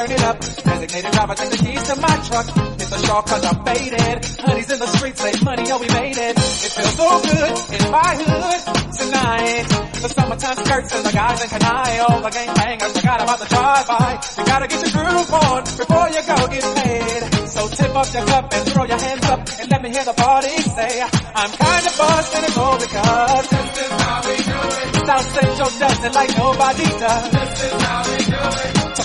turn it up. Designated driver, take the keys to my truck. Hit the shop cause I'm faded. Honey's in the streets, say money, oh we made it. It feels so good in my hood tonight. The summertime skirts and the guys in Kangol. The gang bangers forgot about the drive-by. You gotta get your groove on before you go get paid. So tip up your cup and throw your hands up and let me hear the party say, I'm kinda buzzed and it's all because this is how we do it. South Central does it like nobody does.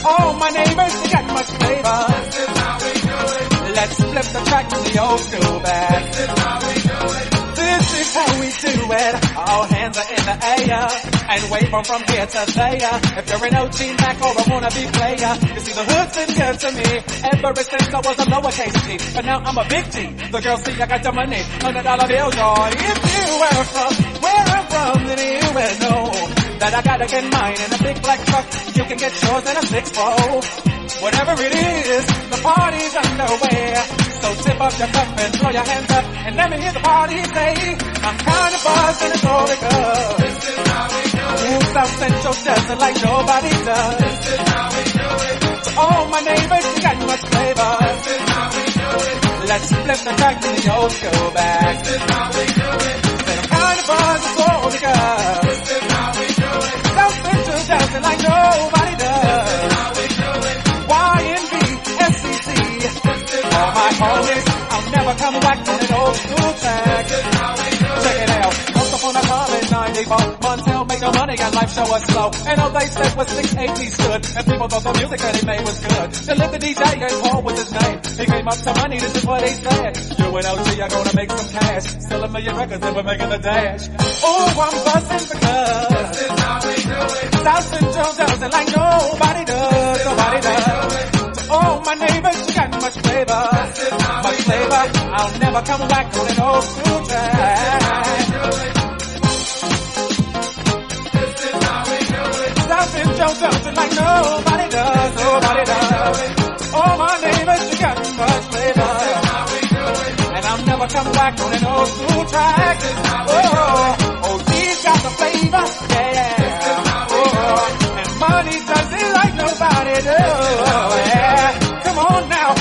All my neighbors, you got much flavor. This is how we do it. Let's flip the track to the old school back. This is how we do it. This is how we do it. All hands are in the air and wave them from here to there. If you're an OG Mac or a wannabe player, you see the hood's been good to me ever since I was a lowercase G. But now I'm a big G. The girls see I got the money, hundred dollar bills, y'all. If you were from where I'm from, then you will know that I gotta get mine in a big black truck. You can get yours in a six four. Whatever it is, the party's underway. So tip up your cup and throw your hands up and let me hear the party say, I'm kinda buzzed and it's all because this is how we do it. South Central does it like nobody does. This is how we do it. To all my neighbors, you got much flavor. This is how we do it. Let's flip the track to the old school back. This is how we all my I'll never come back on an old school track. Check it out. Once upon a time in 94, Montell made no money and life show was slow. And all they said was 680 stood. And people thought the music that he made was good. They lived the DJ and Paul was his name. He came up to money, this is what he said. You and OG are gonna make some cash. Sell a million records and we're making the dash. Oh, I'm buzzing because this is how we do it. South Central does it like nobody does. Nobody does. All my neighbors, you got much flavor. Much flavor. I'll never come back on an old school track. Like nobody does. Nobody does. All my got much flavor. And I'll never come back on an old school track. Oh, oh, he's got the flavor. Yeah. Does. Yeah. Come on now,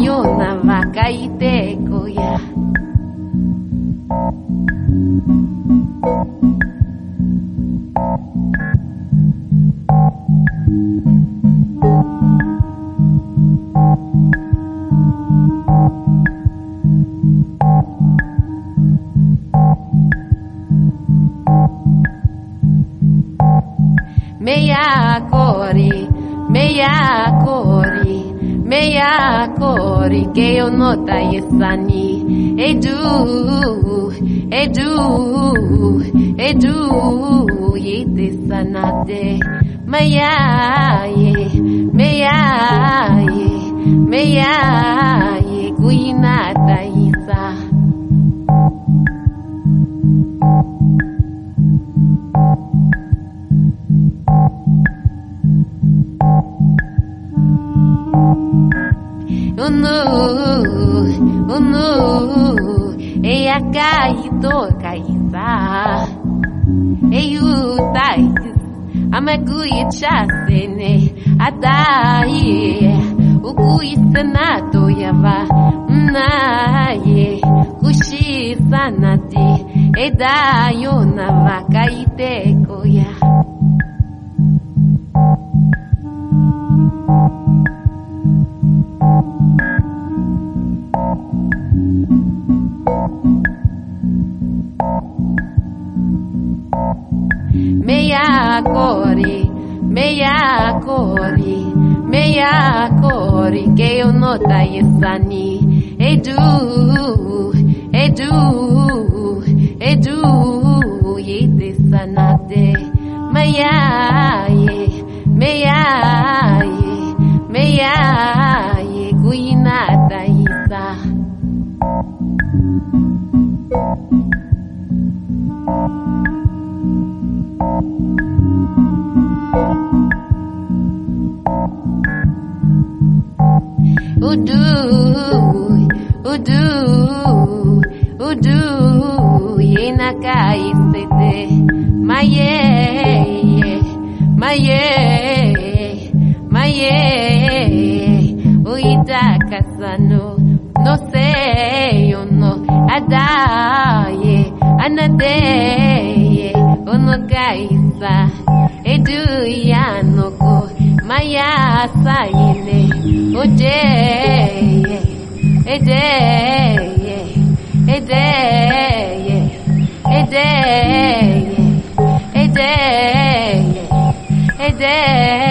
edayo nava kaite koya. Meia cori, meia cori, meia cori, que eu nota esani. Edu, edu, edu, yete sanate. Meia, ye, meia, ye, meia, ye, kuinata isa. Unu, unu, eya kaito kaisa. Eyu tais, amaguye chasene, adai, ukuyi senato yava, naye, kushi sanati, edayo nava kaite koya. Meia cori, meia cori, meia cori, que eu nota esani. Edu, edu, edu, yete sanate. Meia, ye, meia, ye, meia, ye, kuinata isa. Udu, udu, no sé, yo no, adaye, anadeye, ono kaisa, edu yanoko, maya saile, ojeye, edeye, edeye, edeye, edeye, edeye.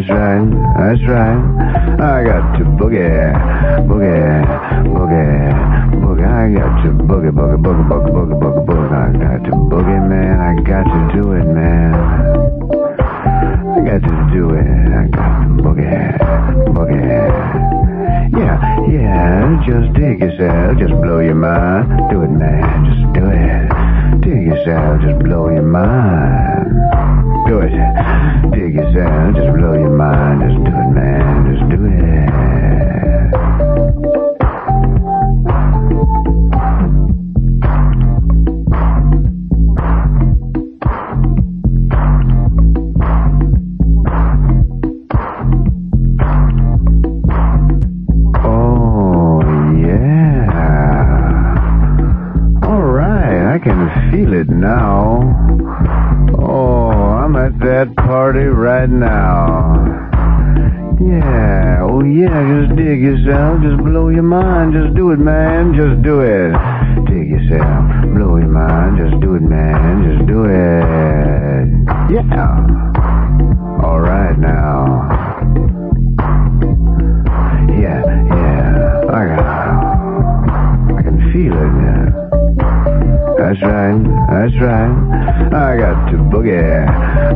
That's right, that's right. I got to boogie, boogie, boogie, boogie. I got to boogie, boogie, boogie, boogie, boogie, boogie, boogie. I got to boogie, man. I got to do it, man. I got to do it. I got to boogie, boogie. Yeah, yeah. Just dig yourself, just blow your mind. Do it, man. Just do it. Dig yourself, just blow your mind. Do it. Dig yourself, just blow your mind. Just do it, man. Just do it. Dig yourself, just blow your mind, just do it, man, just do it. Dig yourself, blow your mind, just do it, man, just do it. Yeah. All right now. That's right, that's right. I got to boogie,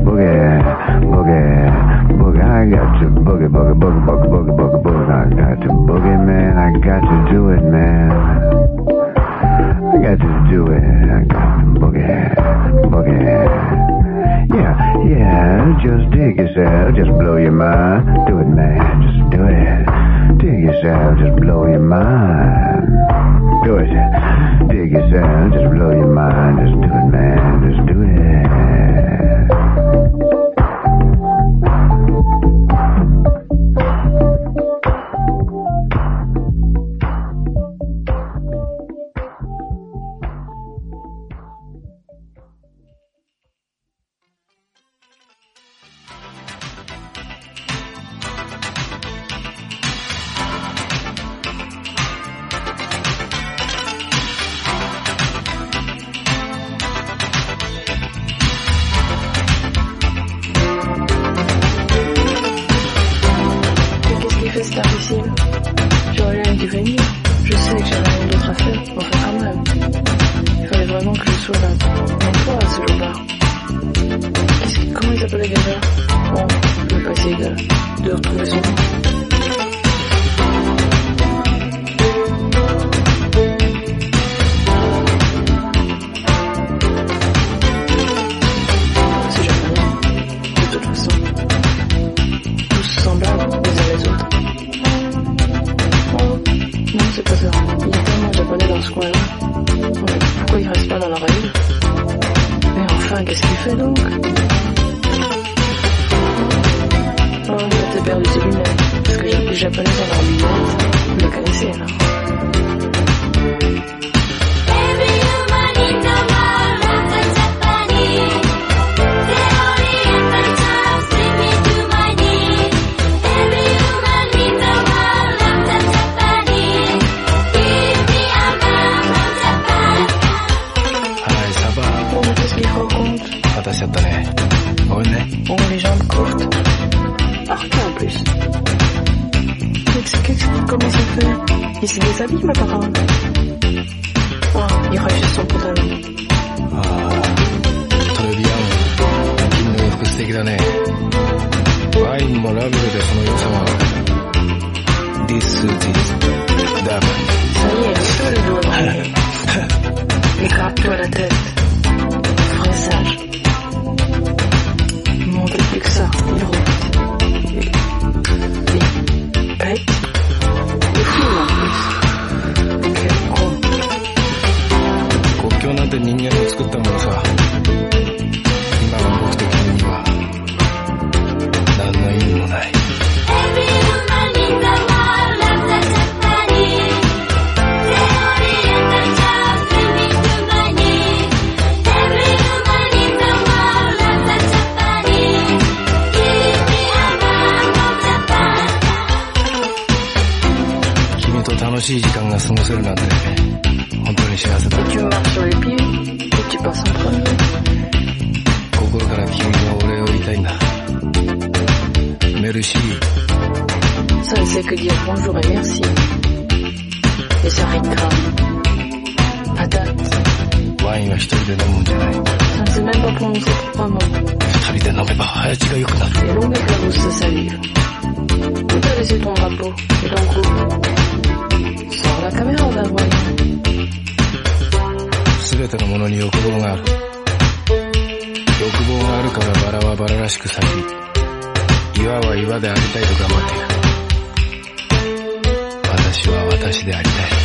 boogie, boogie, boogie. I got to boogie, boogie, boogie, boogie, boogie, boogie, boogie. I got to boogie, man. I got to do it, man. I got to do it. I got to boogie, boogie. Yeah, yeah. Just dig yourself, just blow your mind. Do it, man. Just do it. Dig yourself, just blow your mind. Do it. Just blow your mind. Just do it, man. raconte 渡しちゃったね。ごめんね。 Oh, les jambes courtes. Parfait en plus. Qu'est-ce- qu'est-ce- comment ça fait Il se déshabille, ma parole. Oh, il rachète son pantalon. ああ、トレビアン、金の洋服素敵だね。ワインもラベルでその良さがわかる。This suit is dark. Ça y est, lève-toi le doigt dans le nez. Et gratte-toi la tête. 私は私でありたい。